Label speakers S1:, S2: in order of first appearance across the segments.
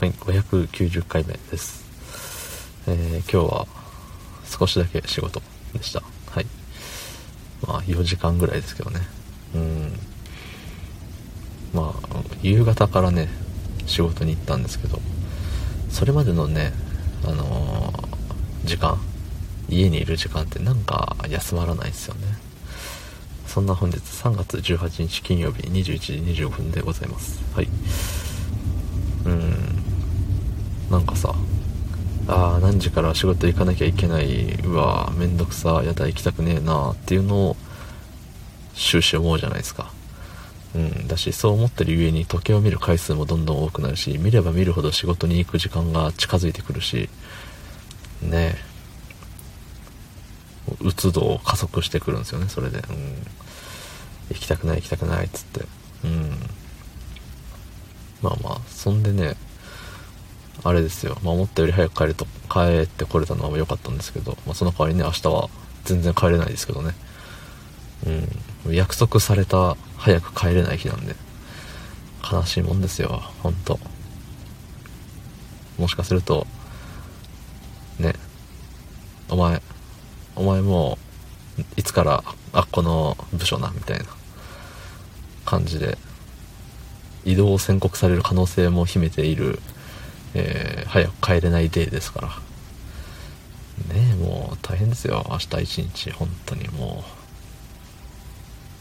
S1: はい、590回目です。えー今日は少しだけ仕事でした。はい。まあ、4時間ぐらいですけどね。うん。まあ、夕方からね、仕事に行ったんですけど、それまでのね、あのー時間、家にいる時間ってなんか休まらないですよね。そんな本日3月18日金曜日21時25分でございます。はい。うん。なんかさ、ああ、何時から仕事行かなきゃいけない、うわめんどくさ、やだ、行きたくねえなっていうのを終始思うじゃないですか。うん。だし、そう思ってるゆえに時計を見る回数もどんどん多くなるし、見れば見るほど仕事に行く時間が近づいてくるし、ねえ。うつ度を加速してくるんですよね、それで。うん。行きたくない行きたくないっつって。うん。まあまあ、そんでね、あれですよ、まあ、思ったより早く帰ると、帰ってこれたのは良かったんですけど、まあ、その代わりね、明日は全然帰れないですけどね。うん。約束された早く帰れない日なんで、悲しいもんですよ、ほんと。もしかすると、ね、お前、お前もう、いつから、あっこの部署な、みたいな感じで、移動を宣告される可能性も秘めている、えー早く帰れないデーですから。ねえ、もう大変ですよ。明日一日、本当にも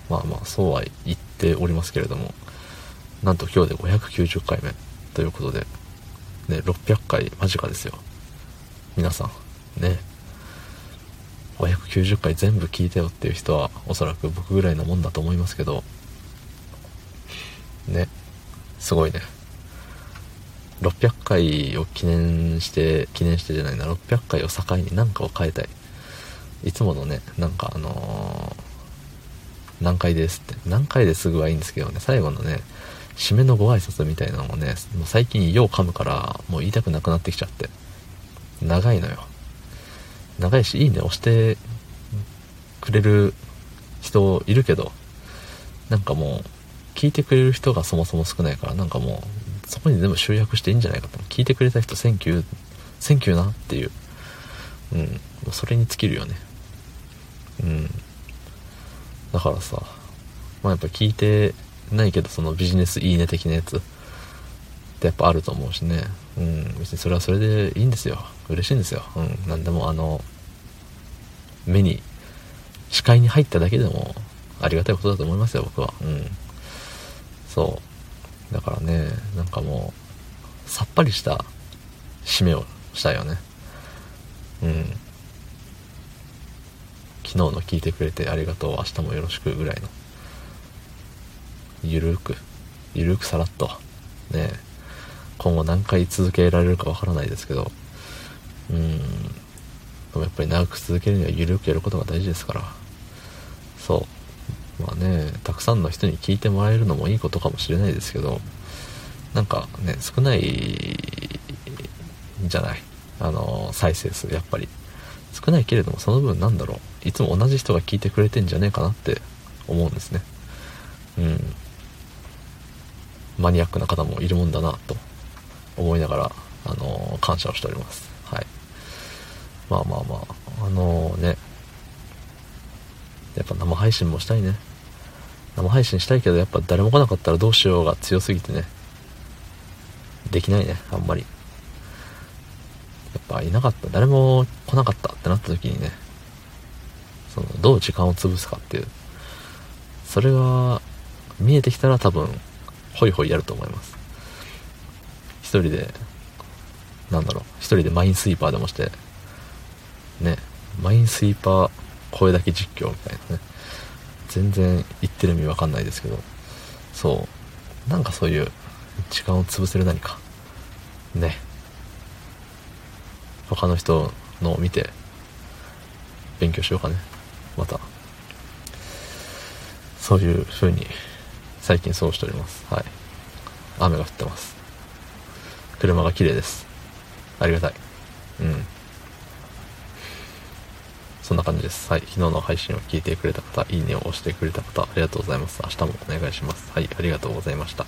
S1: う。まあまあ、そうは言っておりますけれども、なんと今日で590回目ということで、ね、600回間近ですよ。皆さん、ね。590回全部聞いたよっていう人は、おそらく僕ぐらいのもんだと思いますけど、ね。すごいね。600回を記念して、記念してじゃないな、600回を境に何かを変えたい。いつものね、なんかあのー何回ですって。何回ですぐはいいんですけどね、最後のね、締めのご挨拶みたいなのもね、もう最近よう噛むから、もう言いたくなくなってきちゃって。長いのよ。長いし、いいね押してくれる人いるけど、なんかもう、聞いてくれる人がそもそも少ないから、なんかもう、そこに全部集約していいんじゃないかと。聞いてくれた人、 thank you、thank you なっていう。うん。もうそれに尽きるよね。うん。だからさ、まあやっぱ聞いてないけど、そのビジネスいいね的なやつってやっぱあると思うしね。うん。別にそれはそれでいいんですよ。嬉しいんですよ。うん。なんでもあの、目に、視界に入っただけでもありがたいことだと思いますよ、僕は。うん。そう。かもう、さっぱりした締めをしたよね。うん。昨日の聞いてくれてありがとう、明日もよろしくぐらいの。ゆるーく、ゆるくさらっと。ね今後何回続けられるかわからないですけど、うん。でもやっぱり長く続けるにはゆるくやることが大事ですから。そう。まあね、たくさんの人に聞いてもらえるのもいいことかもしれないですけど、なんかね、少ないんじゃない？あの、再生数、やっぱり。少ないけれども、その分なんだろう？いつも同じ人が聞いてくれてんじゃねえかなって思うんですね。うん。マニアックな方もいるもんだなと思いながら、あの感謝をしております。はい。まあまあまあ、あのね、やっぱ生配信もしたいね。生配信したいけど、やっぱ誰も来なかったらどうしようが強すぎてね。できないね、あんまり。やっぱいなかった、誰も来なかったってなった時にね、その、どう時間を潰すかっていう。それが見えてきたら多分、ホイホイやると思います。一人で、なんだろう、一人でマインスイーパーでもして、ね、マインスイーパー声だけ実況みたいなね。全然言ってる意味わかんないですけど、そう。なんかそういう時間を潰せる何か。ね。他の人のを見て、勉強しようかね。また。そういう風に、最近そうしております。はい。雨が降ってます。車が綺麗です。ありがたい。うん。そんな感じです。はい。昨日の配信を聞いてくれた方、いいねを押してくれた方、ありがとうございます。明日もお願いします。はい。ありがとうございました。